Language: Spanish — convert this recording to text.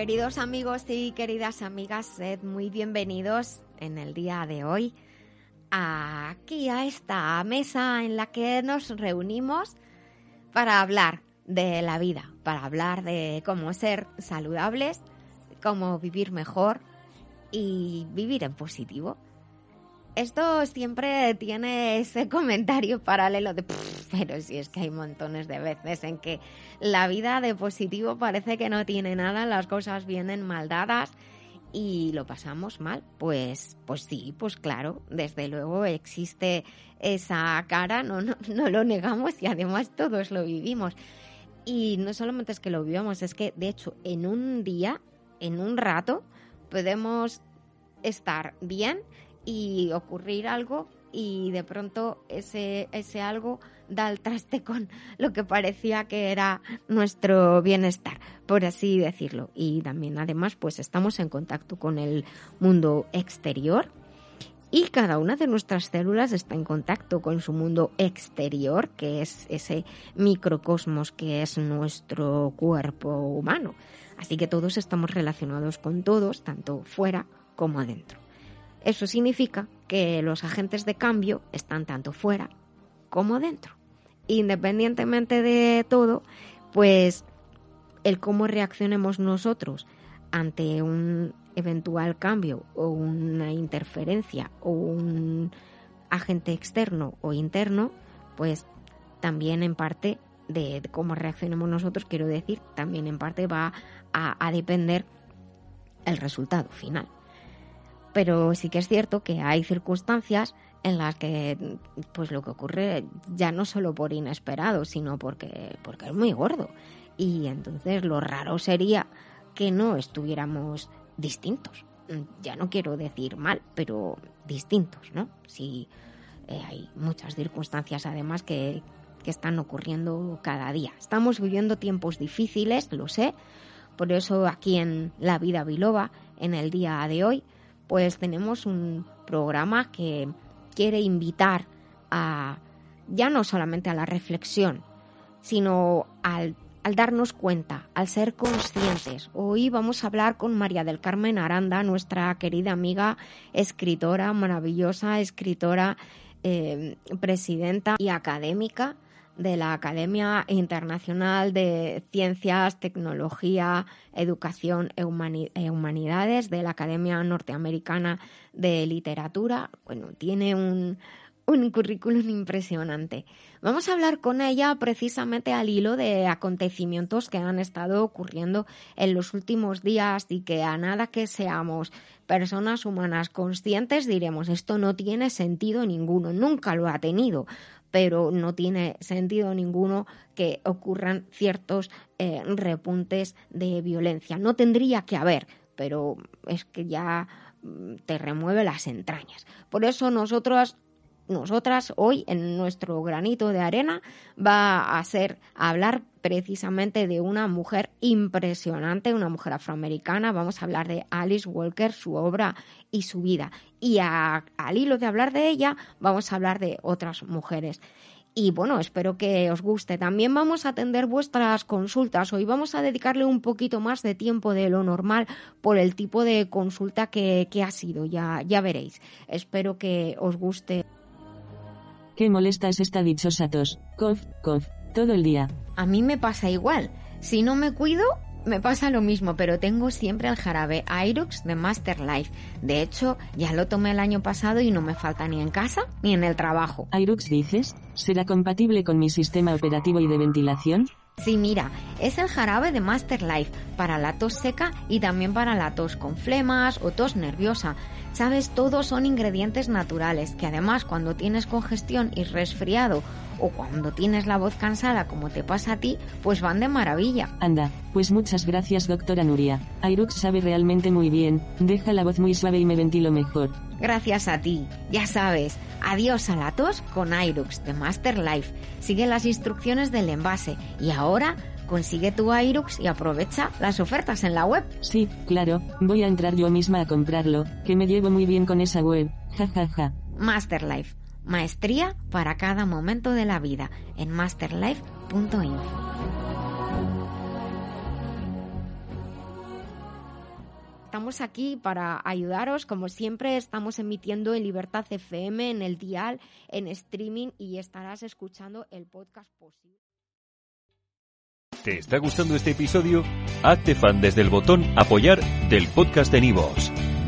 Queridos amigos y queridas amigas, sed muy bienvenidos en el día de hoy aquí a esta mesa en la que nos reunimos para hablar de la vida, para hablar de cómo ser saludables, cómo vivir mejor y vivir en positivo. Esto siempre tiene ese comentario paralelo de, pero si es que hay montones de veces en que la vida de positivo parece que no tiene nada, las cosas vienen mal dadas y lo pasamos mal. Pues, pues sí, pues claro, desde luego existe esa cara, no, no, no lo negamos y además todos lo vivimos. Y no solamente es que lo vivamos, es que de hecho en un día, en un rato, podemos estar bien y ocurrir algo y de pronto ese, ese algo da el traste con lo que parecía que era nuestro bienestar, por así decirlo. Y también además pues estamos en contacto con el mundo exterior y cada una de nuestras células está en contacto con su mundo exterior, que es ese microcosmos que es nuestro cuerpo humano. Así que todos estamos relacionados con todos, tanto fuera como adentro. Eso significa que los agentes de cambio están tanto fuera como dentro. Independientemente de todo, pues el cómo reaccionemos nosotros ante un eventual cambio o una interferencia o un agente externo o interno, pues también en parte de cómo reaccionemos nosotros, quiero decir, también en parte va a, depender el resultado final. Pero sí que es cierto que hay circunstancias en las que pues lo que ocurre ya no solo por inesperado, sino porque, porque es muy gordo. Y entonces lo raro sería que no estuviéramos distintos. Ya no quiero decir mal, pero distintos, ¿no? Si eh, hay muchas circunstancias además que, que están ocurriendo cada día. Estamos viviendo tiempos difíciles, lo sé. Por eso aquí en La Vida Biloba, en el día de hoy, pues tenemos un programa que quiere invitar a ya no solamente a la reflexión, sino al, darnos cuenta, al ser conscientes. Hoy vamos a hablar con María del Carmen Aranda, nuestra querida amiga, escritora, maravillosa escritora, eh, presidenta y académica de la Academia Internacional de Ciencias, Tecnología, Educación e, e Humanidades, de la Academia Norteamericana de Literatura. Bueno, tiene un, un currículum impresionante. Vamos a hablar con ella precisamente al hilo de acontecimientos que han estado ocurriendo en los últimos días y que a nada que seamos personas humanas conscientes diremos esto no tiene sentido ninguno, nunca lo ha tenido, pero no tiene sentido ninguno que ocurran ciertos eh, repuntes de violencia. No tendría que haber, pero es que ya mm, te remueve las entrañas. Por eso nosotros nosotras hoy en nuestro granito de arena va a ser hablar precisamente de una mujer impresionante, una mujer afroamericana. Vamos a hablar de Alice Walker, su obra y su vida. Y al hilo de hablar de ella, vamos a hablar de otras mujeres. Y bueno, espero que os guste. También vamos a atender vuestras consultas. Hoy vamos a dedicarle un poquito más de tiempo de lo normal por el tipo de consulta que, que ha sido. Ya, ya veréis. Espero que os guste. Qué molesta es esta dichosa tos. Cof, cof, todo el día. A mí me pasa igual. Si no me cuido, me pasa lo mismo, pero tengo siempre el jarabe Irux de Master Life. De hecho, ya lo tomé el año pasado y no me falta ni en casa ni en el trabajo. Irux dices, ¿será compatible con mi sistema operativo y de ventilación? Sí, mira, es el jarabe de Master Life para la tos seca y también para la tos con flemas o tos nerviosa. Sabes, todos son ingredientes naturales que además cuando tienes congestión y resfriado o cuando tienes la voz cansada como te pasa a ti, pues van de maravilla. Anda, pues muchas gracias doctora Nuria. Airux sabe realmente muy bien, deja la voz muy suave y me ventilo mejor. Gracias a ti. Ya sabes, adiós a la tos con Airux de Master Life. Sigue las instrucciones del envase y ahora consigue tu Airux y aprovecha las ofertas en la web. Sí, claro, voy a entrar yo misma a comprarlo, que me llevo muy bien con esa web. Ja ja ja. Master Life. Maestría para cada momento de la vida en masterlife.info. Estamos aquí para ayudaros, como siempre estamos emitiendo en Libertad FM, en el dial, en streaming y estarás escuchando el podcast posible. ¿Te está gustando este episodio? Hazte fan desde el botón apoyar del podcast de Nivos.